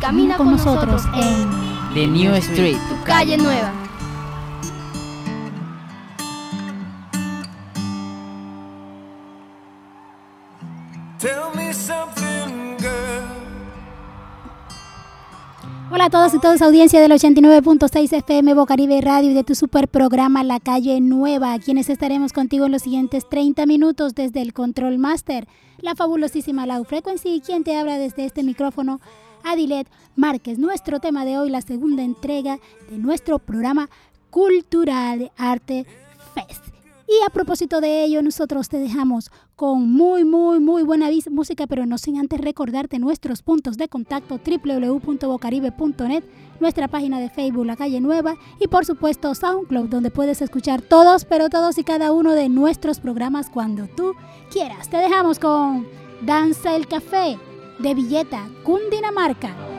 camina con nosotros en The New Street, tu calle nueva. Hola a todos y todas, audiencia del 89.6 FM Bocaribe Radio y de tu super programa La Calle Nueva, quienes estaremos contigo en los siguientes 30 minutos desde el Control Master, la fabulosísima Low Frequency y quien te habla desde este micrófono, Adilet Márquez. Nuestro tema de hoy, la segunda entrega de nuestro programa cultural arte Fest. Y a propósito de ello, nosotros te dejamos con muy, muy, muy buena música, pero no sin antes recordarte nuestros puntos de contacto www.bocaribe.net, nuestra página de Facebook La Calle Nueva y por supuesto SoundCloud, donde puedes escuchar todos, pero todos y cada uno de nuestros programas cuando tú quieras. Te dejamos con Danza el Café de Villeta, Cundinamarca.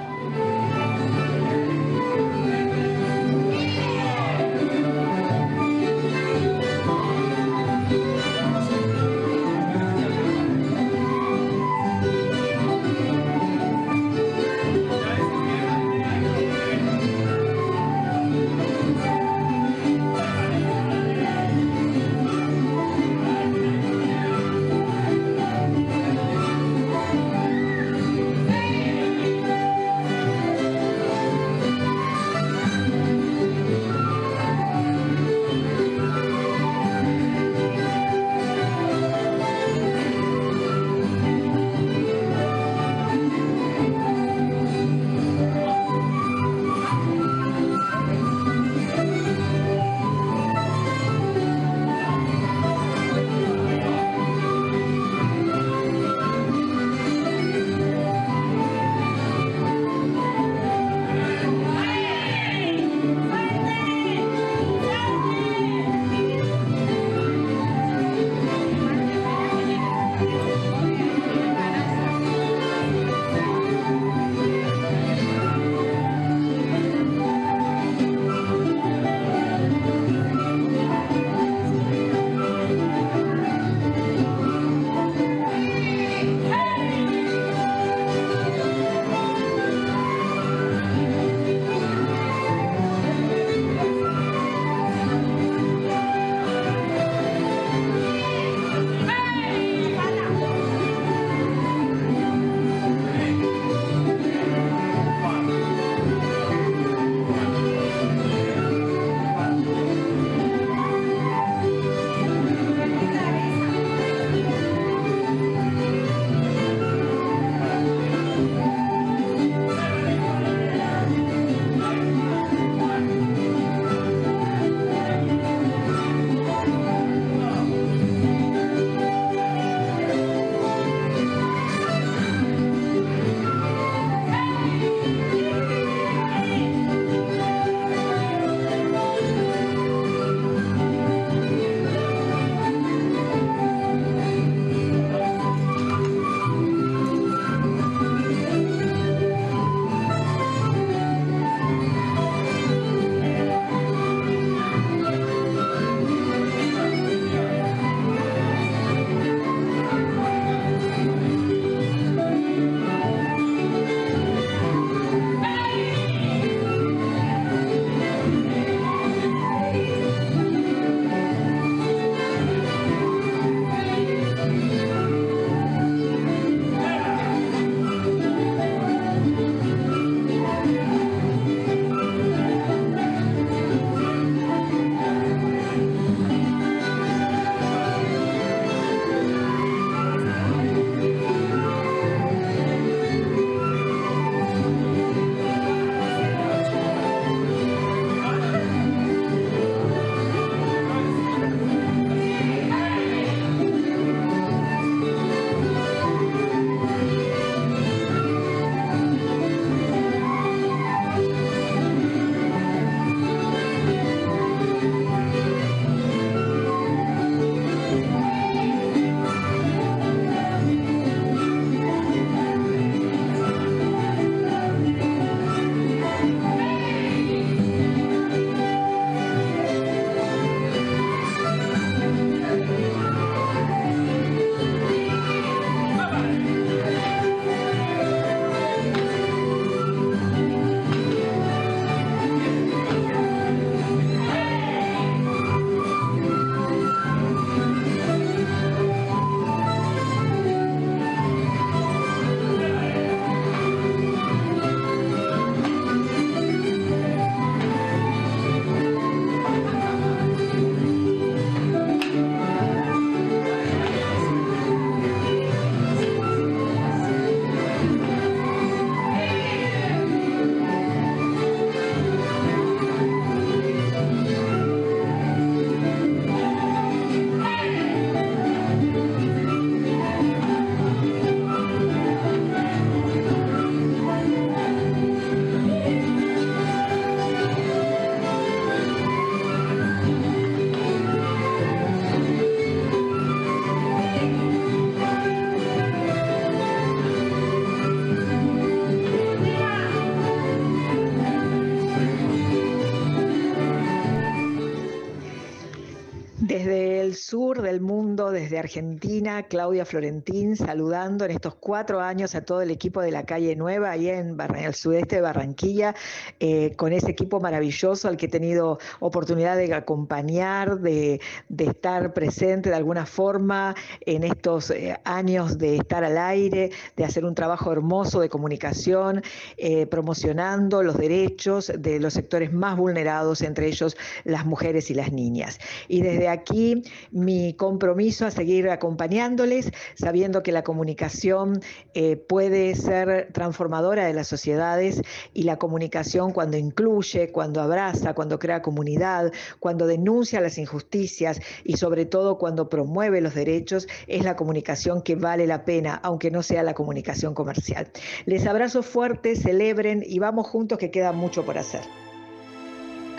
Desde Argentina, Claudia Florentín, saludando en estos cuatro años a todo el equipo de la calle Nueva, ahí en, el sudeste de Barranquilla, eh, con ese equipo maravilloso al que he tenido oportunidad de acompañar, de, estar presente de alguna forma en estos eh, años de estar al aire, de hacer un trabajo hermoso de comunicación, eh, promocionando los derechos de los sectores más vulnerados, entre ellos las mujeres y las niñas. Y desde aquí mi compromiso a seguir acompañándoles, sabiendo que la comunicación eh, puede ser transformadora de las sociedades y la comunicación cuando incluye, cuando abraza, cuando crea comunidad, cuando denuncia las injusticias y sobre todo cuando promueve los derechos, es la comunicación que vale la pena, aunque no sea la comunicación comercial. Les abrazo fuerte, celebren y vamos juntos que queda mucho por hacer.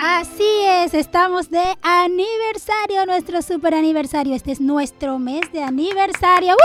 Así es, estamos de aniversario, nuestro super aniversario. Este es nuestro mes de aniversario.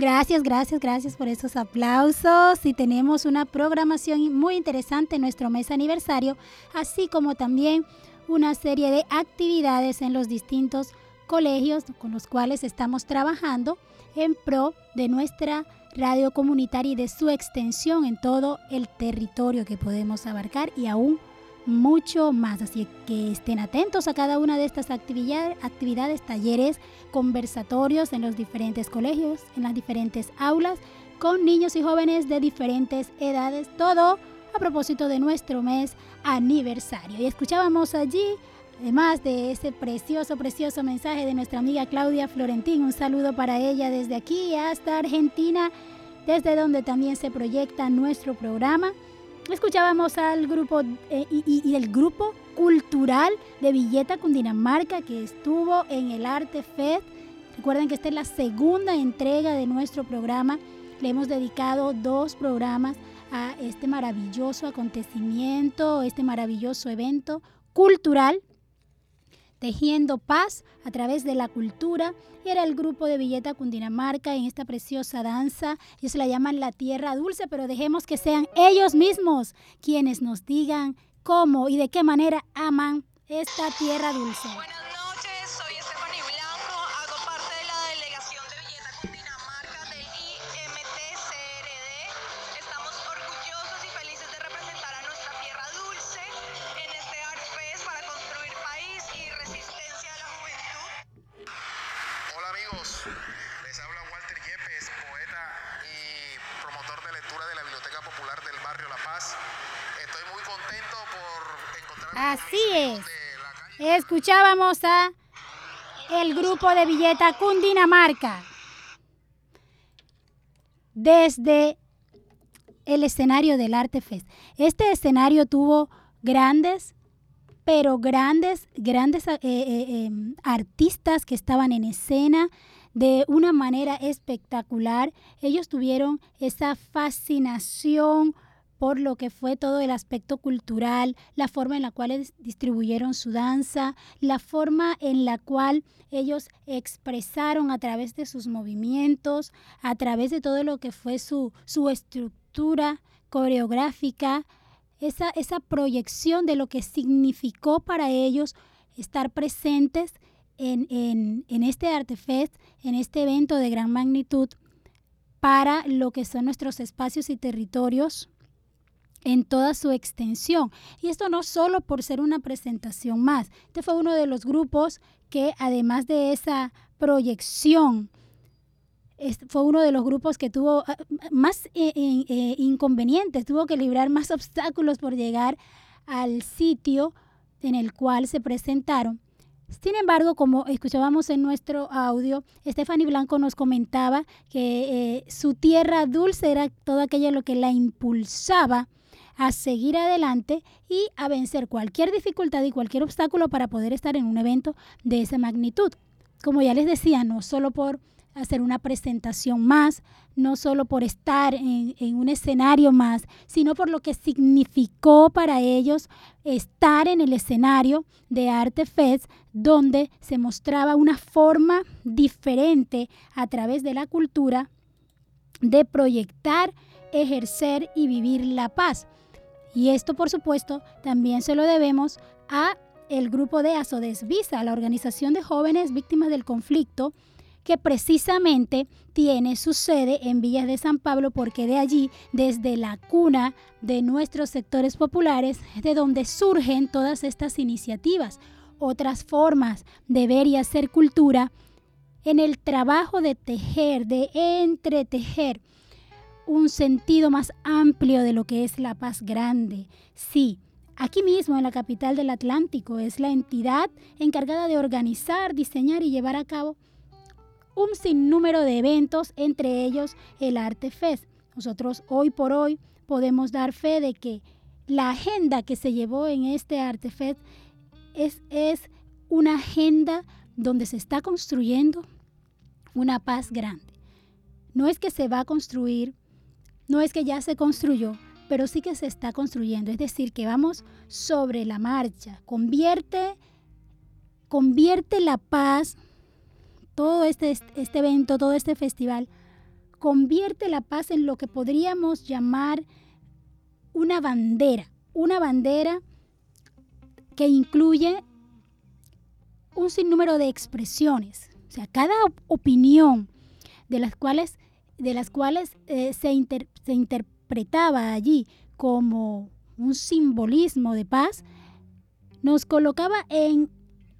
Gracias, gracias, gracias por esos aplausos. Y tenemos una programación muy interesante en nuestro mes aniversario, así como también una serie de actividades en los distintos colegios con los cuales estamos trabajando en pro de nuestra radio comunitaria y de su extensión en todo el territorio que podemos abarcar y aún mucho más. Así que estén atentos a cada una de estas actividades, talleres, conversatorios en los diferentes colegios, en las diferentes aulas, con niños y jóvenes de diferentes edades, todo a propósito de nuestro mes aniversario. Y escuchábamos allí Además de ese precioso, precioso mensaje de nuestra amiga Claudia Florentín, un saludo para ella desde aquí hasta Argentina, desde donde también se proyecta nuestro programa. Escuchábamos al grupo eh, y, el grupo cultural de Villeta Cundinamarca que estuvo en el Arte Fed. Recuerden que esta es la segunda entrega de nuestro programa. Le hemos dedicado dos programas a este maravilloso acontecimiento, este maravilloso evento cultural tejiendo paz a través de la cultura. Y era el grupo de Villeta Cundinamarca en esta preciosa danza. Ellos la llaman la tierra dulce, pero dejemos que sean ellos mismos quienes nos digan cómo y de qué manera aman esta tierra dulce. Escuchábamos a el grupo de Villeta Cundinamarca desde el escenario del Arte Fest. Este escenario tuvo grandes, pero grandes, grandes eh, eh, em, artistas que estaban en escena de una manera espectacular. Ellos tuvieron esa fascinación por lo que fue todo el aspecto cultural, la forma en la cual distribuyeron su danza, la forma en la cual ellos expresaron a través de sus movimientos, a través de todo lo que fue su, su estructura coreográfica, esa, esa proyección de lo que significó para ellos estar presentes en, en, en este Artefest, en este evento de gran magnitud, para lo que son nuestros espacios y territorios en toda su extensión. Y esto no solo por ser una presentación más. Este fue uno de los grupos que además de esa proyección, fue uno de los grupos que tuvo ah, más eh, eh, inconvenientes, tuvo que librar más obstáculos por llegar al sitio en el cual se presentaron. Sin embargo, como escuchábamos en nuestro audio, Stephanie Blanco nos comentaba que eh, su tierra dulce era todo aquello lo que la impulsaba a seguir adelante y a vencer cualquier dificultad y cualquier obstáculo para poder estar en un evento de esa magnitud. Como ya les decía, no solo por hacer una presentación más, no solo por estar en, un escenario más, sino por lo que significó para ellos estar en el escenario de Arte Fest, donde se mostraba una forma diferente a través de la cultura de proyectar, ejercer y vivir la paz. Y esto, por supuesto, también se lo debemos a el grupo de Asodesvisa, la organización de jóvenes víctimas del conflicto, que precisamente tiene su sede en Villas de San Pablo, porque de allí, desde la cuna de nuestros sectores populares, es de donde surgen todas estas iniciativas, otras formas de ver y hacer cultura en el trabajo de tejer, de entretejer un sentido más amplio de lo que es la paz grande. Sí, aquí mismo en la capital del Atlántico es la entidad encargada de organizar, diseñar y llevar a cabo un sinnúmero de eventos, entre ellos el Arte Fest. Nosotros hoy por hoy podemos dar fe de que la agenda que se llevó en este Arte Fest es, es una agenda donde se está construyendo una paz grande. No es que se va a construir, no es que ya se construyó, pero sí que se está construyendo. Es decir, que vamos sobre la marcha. Convierte, convierte la paz todo este, este evento, todo este festival, convierte la paz en lo que podríamos llamar una bandera, una bandera que incluye un sinnúmero de expresiones. O sea, cada opinión de las cuales, de las cuales eh, se, se interpretaba allí como un simbolismo de paz, nos colocaba en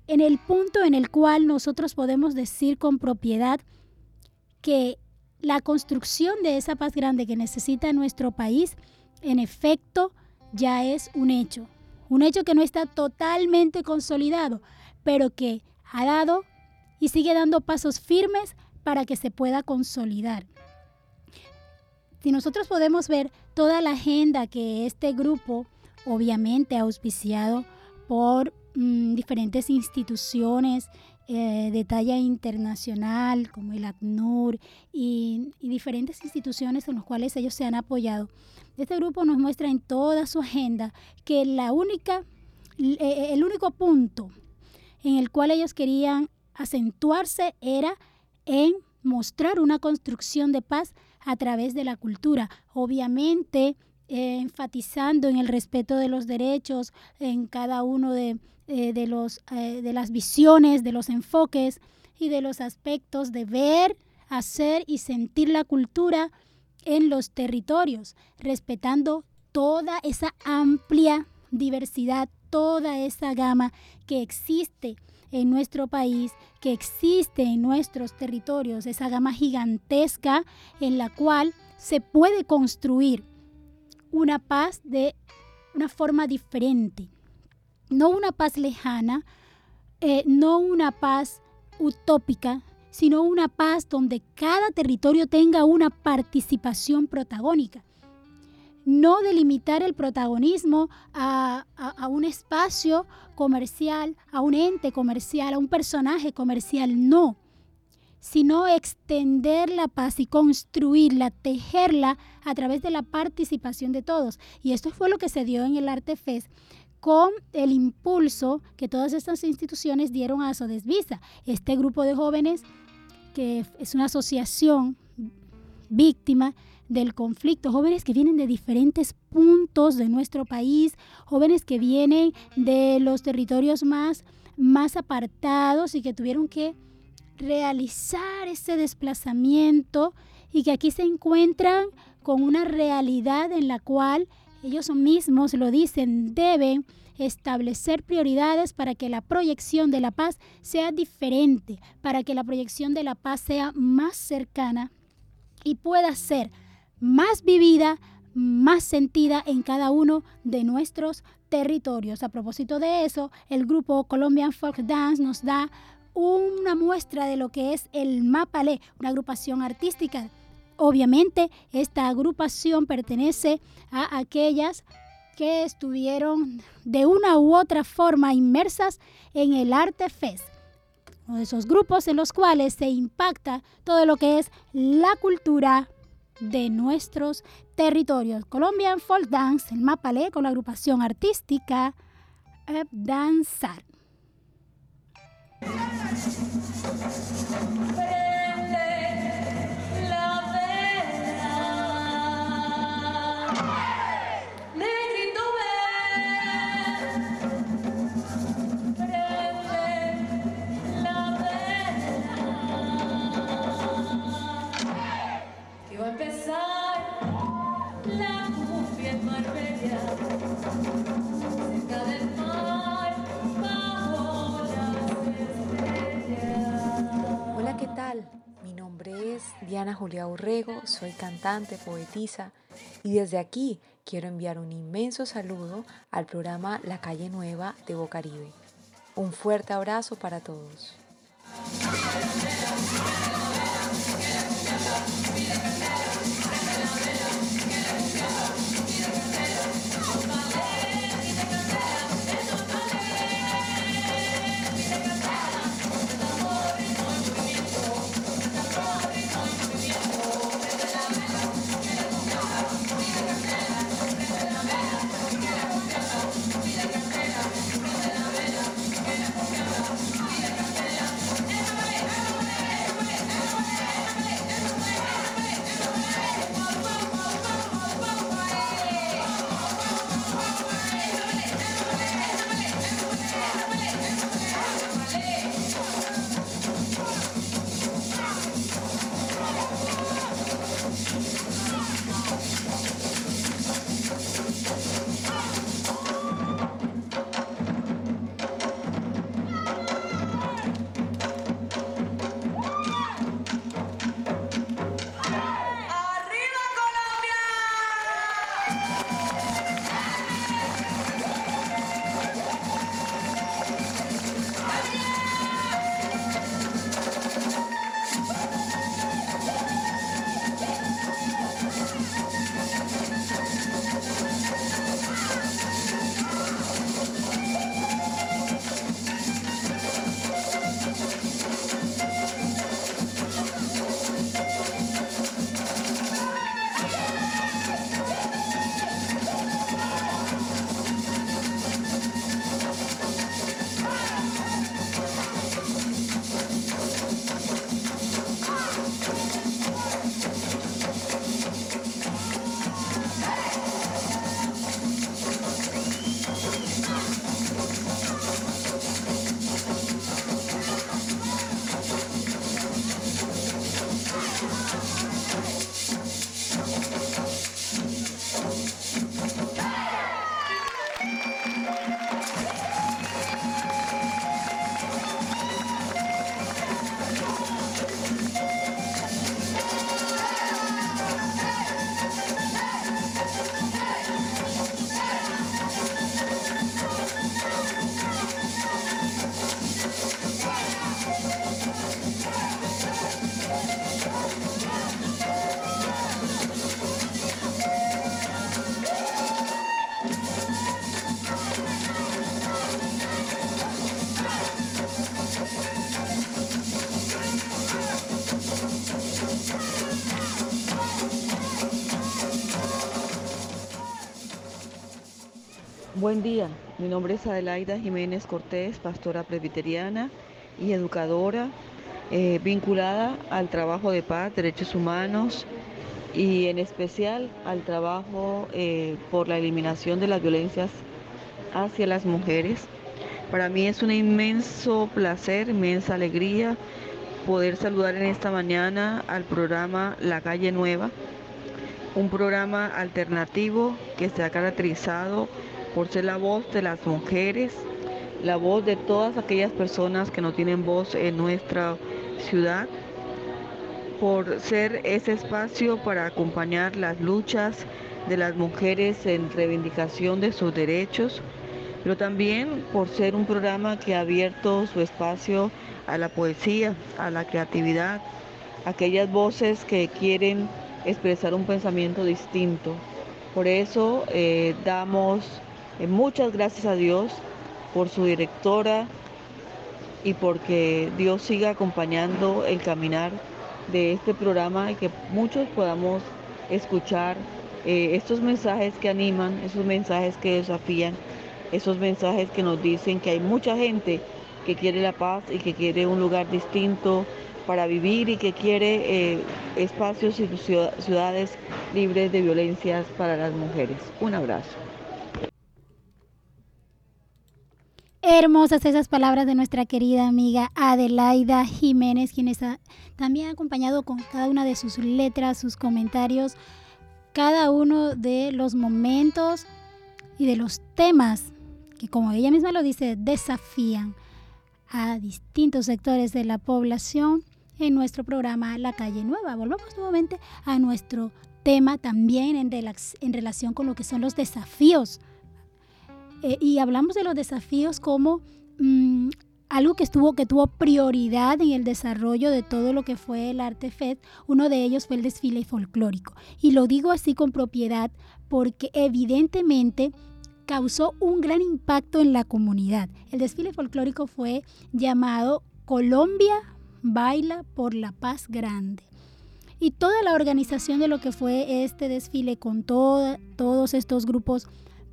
en el punto en el cual nosotros podemos decir con propiedad que la construcción de esa paz grande que necesita nuestro país, en efecto, ya es un hecho. Un hecho que no está totalmente consolidado, pero que ha dado y sigue dando pasos firmes para que se pueda consolidar. Si nosotros podemos ver toda la agenda que este grupo, obviamente auspiciado por Mm, diferentes instituciones eh, de talla internacional como el ACNUR y, diferentes instituciones en las cuales ellos se han apoyado. Este grupo nos muestra en toda su agenda que la única, eh, el único punto en el cual ellos querían acentuarse era en mostrar una construcción de paz a través de la cultura. Obviamente, eh, enfatizando en el respeto de los derechos en cada uno de, eh, de, los, eh, de las visiones, de los enfoques y de los aspectos de ver, hacer y sentir la cultura en los territorios, respetando toda esa amplia diversidad, toda esa gama que existe en nuestro país, que existe en nuestros territorios, esa gama gigantesca en la cual se puede construir una paz de una forma diferente, no una paz lejana, eh, no una paz utópica, sino una paz donde cada territorio tenga una participación protagónica. No delimitar el protagonismo a, un espacio comercial, a un ente comercial, a un personaje comercial, no, sino extender la paz y construirla, tejerla a través de la participación de todos. Y esto fue lo que se dio en el Arte Fest con el impulso que todas estas instituciones dieron a Sodesvisa. Este grupo de jóvenes, que es una asociación víctima del conflicto, jóvenes que vienen de diferentes puntos de nuestro país, jóvenes que vienen de los territorios más, más apartados y que tuvieron que realizar ese desplazamiento y que aquí se encuentran con una realidad en la cual ellos mismos lo dicen, deben establecer prioridades para que la proyección de la paz sea diferente, para que la proyección de la paz sea más cercana y pueda ser más vivida, más sentida en cada uno de nuestros territorios. A propósito de eso, el grupo Colombian Folk Dance nos da una muestra de lo que es el Mapale, una agrupación artística Obviamente, esta agrupación pertenece a aquellas que estuvieron de una u otra forma inmersas en el Arte Fest, uno de esos grupos en los cuales se impacta todo lo que es la cultura de nuestros territorios. Colombian Folk Dance, el Mapale con la agrupación artística Danzar. Diana Julia Urrego, soy cantante, poetisa y desde aquí quiero enviar un inmenso saludo al programa La Calle Nueva de Bocaribe. Un fuerte abrazo para todos. Buen día, mi nombre es Adelaida Jiménez Cortés, pastora presbiteriana y educadora eh, vinculada al trabajo de paz, derechos humanos y en especial al trabajo eh, por la eliminación de las violencias hacia las mujeres. Para mí es un inmenso placer, inmensa alegría poder saludar en esta mañana al programa La Calle Nueva, un programa alternativo que se ha caracterizado por ser la voz de las mujeres, la voz de todas aquellas personas que no tienen voz en nuestra ciudad, por ser ese espacio para acompañar las luchas de las mujeres en reivindicación de sus derechos, pero también por ser un programa que ha abierto su espacio a la poesía, a la creatividad, aquellas voces que quieren expresar un pensamiento distinto. Por eso eh, damos muchas gracias a Dios por su directora y porque Dios siga acompañando el caminar de este programa y que muchos podamos escuchar eh, estos mensajes que animan, esos mensajes que desafían, esos mensajes que nos dicen que hay mucha gente que quiere la paz y que quiere un lugar distinto para vivir y que quiere eh, espacios y ciudades libres de violencias para las mujeres. Un abrazo. Hermosas esas palabras de nuestra querida amiga Adelaida Jiménez, quien está también acompañado con cada una de sus letras, sus comentarios, cada uno de los momentos y de los temas que, como ella misma lo dice, desafían a distintos sectores de la población en nuestro programa La Calle Nueva. Volvamos nuevamente a nuestro tema también en, en relación con lo que son los desafíos. Eh, y hablamos de los desafíos como mm, algo que estuvo que tuvo prioridad en el desarrollo de todo lo que fue el arte FED, uno de ellos fue el desfile folclórico. Y lo digo así con propiedad porque evidentemente causó un gran impacto en la comunidad. El desfile folclórico fue llamado Colombia Baila por la Paz Grande. Y toda la organización de lo que fue este desfile con todos estos grupos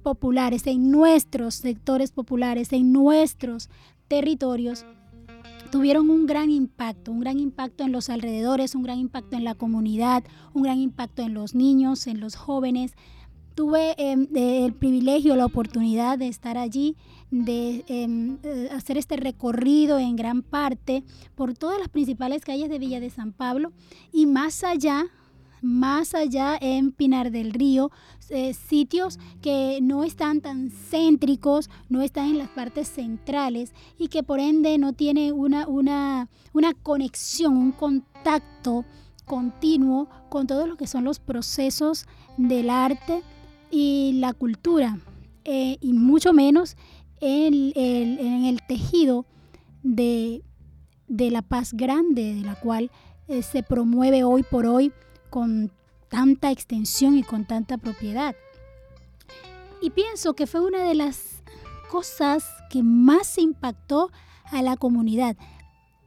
populares, en nuestros sectores populares, en nuestros territorios, tuvieron un gran impacto, un gran impacto en los alrededores, un gran impacto en la comunidad, un gran impacto en los niños, en los jóvenes. Tuve em, el privilegio, la oportunidad de estar allí, de em, eh, hacer este recorrido en gran parte por todas las principales calles de Villa de San Pablo y más allá más allá en Pinar del Río, eh, sitios que no están tan céntricos, no están en las partes centrales y que por ende no tienen una, una, una conexión, un contacto continuo con todo lo que son los procesos del arte y la cultura, eh, y mucho menos en el, en el tejido de, de, la paz grande, de la cual eh, se promueve hoy por hoy con tanta extensión y con tanta propiedad. Y pienso que fue una de las cosas que más impactó a la comunidad.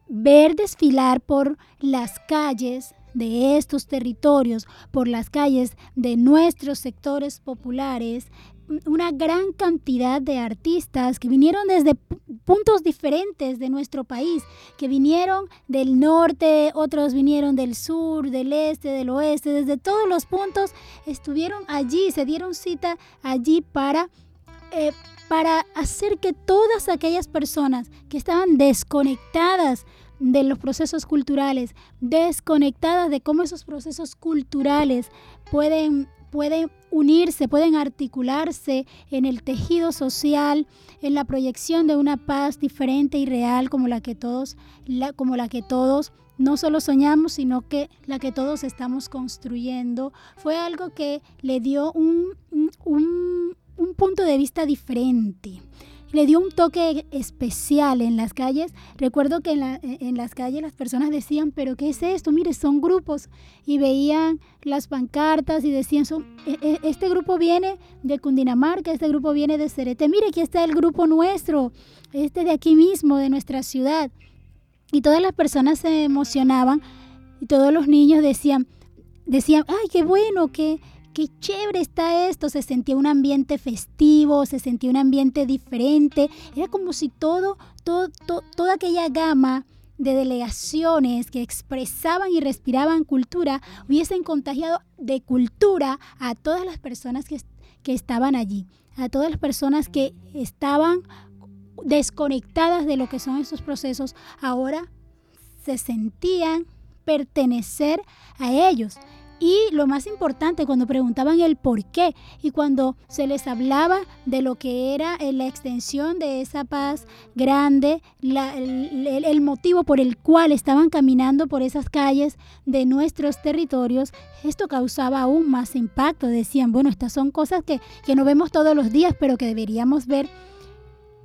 Ver desfilar por las calles de estos territorios, por las calles de nuestros sectores populares, una gran cantidad de artistas que vinieron desde puntos diferentes de nuestro país, que vinieron del norte, otros vinieron del sur, del este, del oeste, desde todos los puntos estuvieron allí, se dieron cita allí para, eh, para hacer que todas aquellas personas que estaban desconectadas de los procesos culturales, desconectadas de cómo esos procesos culturales pueden pueden unirse, pueden articularse en el tejido social, en la proyección de una paz diferente y real como la que todos, como la que todos no solo soñamos, sino que la que todos estamos construyendo, fue algo que le dio un, un, un punto de vista diferente le dio un toque especial en las calles. Recuerdo que en, las calles las personas decían, pero ¿qué es esto? Mire, son grupos. Y veían las pancartas y decían, e, e, este grupo viene de Cundinamarca, este grupo viene de Cerete. Mire, aquí está el grupo nuestro, este de aquí mismo, de nuestra ciudad. Y todas las personas se emocionaban y todos los niños decían, decían, ay, qué bueno, que qué chévere está esto, se sentía un ambiente festivo, se sentía un ambiente diferente, era como si todo, todo, toda aquella gama de delegaciones que expresaban y respiraban cultura hubiesen contagiado de cultura a todas las personas que, que estaban allí, a todas las personas que estaban desconectadas de lo que son esos procesos, ahora se sentían pertenecer a ellos. Y lo más importante, cuando preguntaban el por qué y cuando se les hablaba de lo que era eh, la extensión de esa paz grande, el, motivo por el cual estaban caminando por esas calles de nuestros territorios, esto causaba aún más impacto. Decían, bueno, estas son cosas que, no vemos todos los días, pero que deberíamos ver,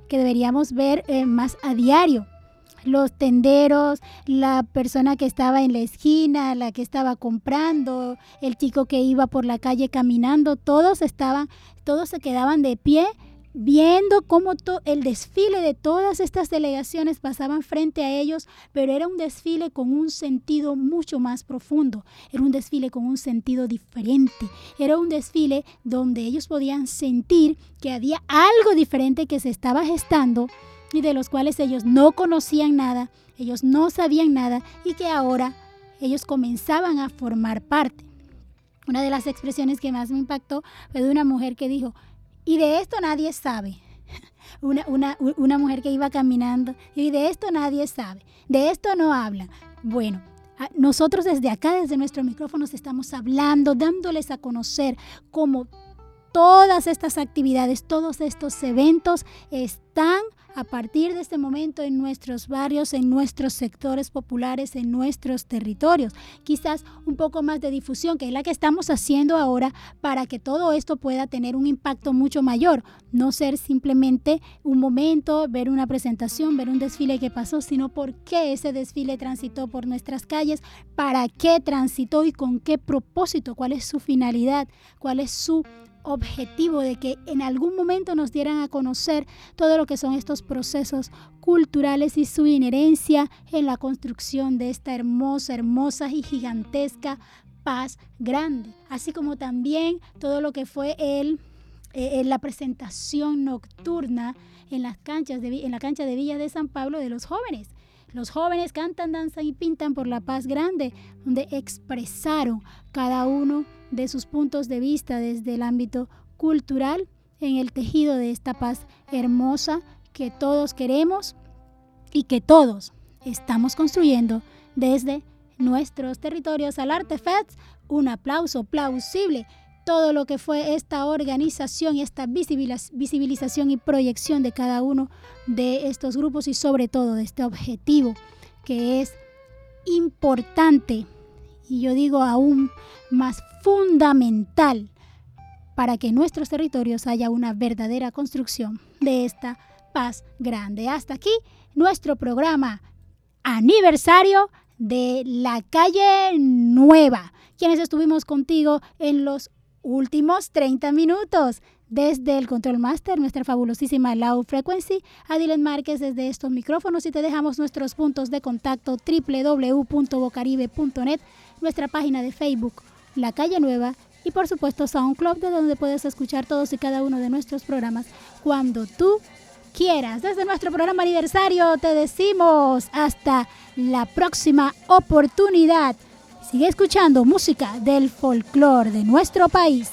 que deberíamos ver eh, más a diario los tenderos, la persona que estaba en la esquina, la que estaba comprando, el chico que iba por la calle caminando, todos estaban, todos se quedaban de pie viendo cómo el desfile de todas estas delegaciones pasaban frente a ellos, pero era un desfile con un sentido mucho más profundo, era un desfile con un sentido diferente, era un desfile donde ellos podían sentir que había algo diferente que se estaba gestando y de los cuales ellos no conocían nada, ellos no sabían nada y que ahora ellos comenzaban a formar parte. Una de las expresiones que más me impactó fue de una mujer que dijo, y de esto nadie sabe. Una, una, mujer que iba caminando y de esto nadie sabe, de esto no habla. Bueno, nosotros desde acá, desde nuestro micrófono, estamos hablando, dándoles a conocer cómo todas estas actividades, todos estos eventos están a partir de este momento en nuestros barrios, en nuestros sectores populares, en nuestros territorios. Quizás un poco más de difusión, que es la que estamos haciendo ahora para que todo esto pueda tener un impacto mucho mayor. No ser simplemente un momento, ver una presentación, ver un desfile que pasó, sino por qué ese desfile transitó por nuestras calles, para qué transitó y con qué propósito, cuál es su finalidad, cuál es su objetivo de que en algún momento nos dieran a conocer todo lo que son estos procesos culturales y su inherencia en la construcción de esta hermosa, hermosa y gigantesca paz grande, así como también todo lo que fue el, eh, la presentación nocturna en las canchas de, en la cancha de Villa de San Pablo de los jóvenes. Los jóvenes cantan, danzan y pintan por la paz grande, donde expresaron cada uno de sus puntos de vista desde el ámbito cultural en el tejido de esta paz hermosa que todos queremos y que todos estamos construyendo desde nuestros territorios al Artefacts. Un aplauso plausible todo lo que fue esta organización y esta visibilización y proyección de cada uno de estos grupos y sobre todo de este objetivo que es importante y yo digo aún más fundamental para que en nuestros territorios haya una verdadera construcción de esta paz grande. Hasta aquí nuestro programa aniversario de la calle nueva, quienes estuvimos contigo en los últimos 30 minutos. Desde el Control Master, nuestra fabulosísima Low Frequency, a Dylan Márquez desde estos micrófonos y te dejamos nuestros puntos de contacto www.bocaribe.net, nuestra página de Facebook, La Calle Nueva y por supuesto SoundCloud, de donde puedes escuchar todos y cada uno de nuestros programas cuando tú quieras. Desde nuestro programa aniversario te decimos hasta la próxima oportunidad. Sigue escuchando música del folclore de nuestro país.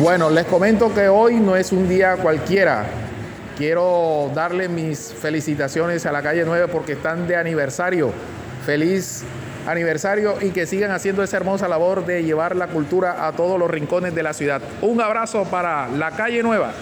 Bueno, les comento que hoy no es un día cualquiera. Quiero darle mis felicitaciones a la calle 9 porque están de aniversario. Feliz aniversario y que sigan haciendo esa hermosa labor de llevar la cultura a todos los rincones de la ciudad. Un abrazo para la calle Nueva.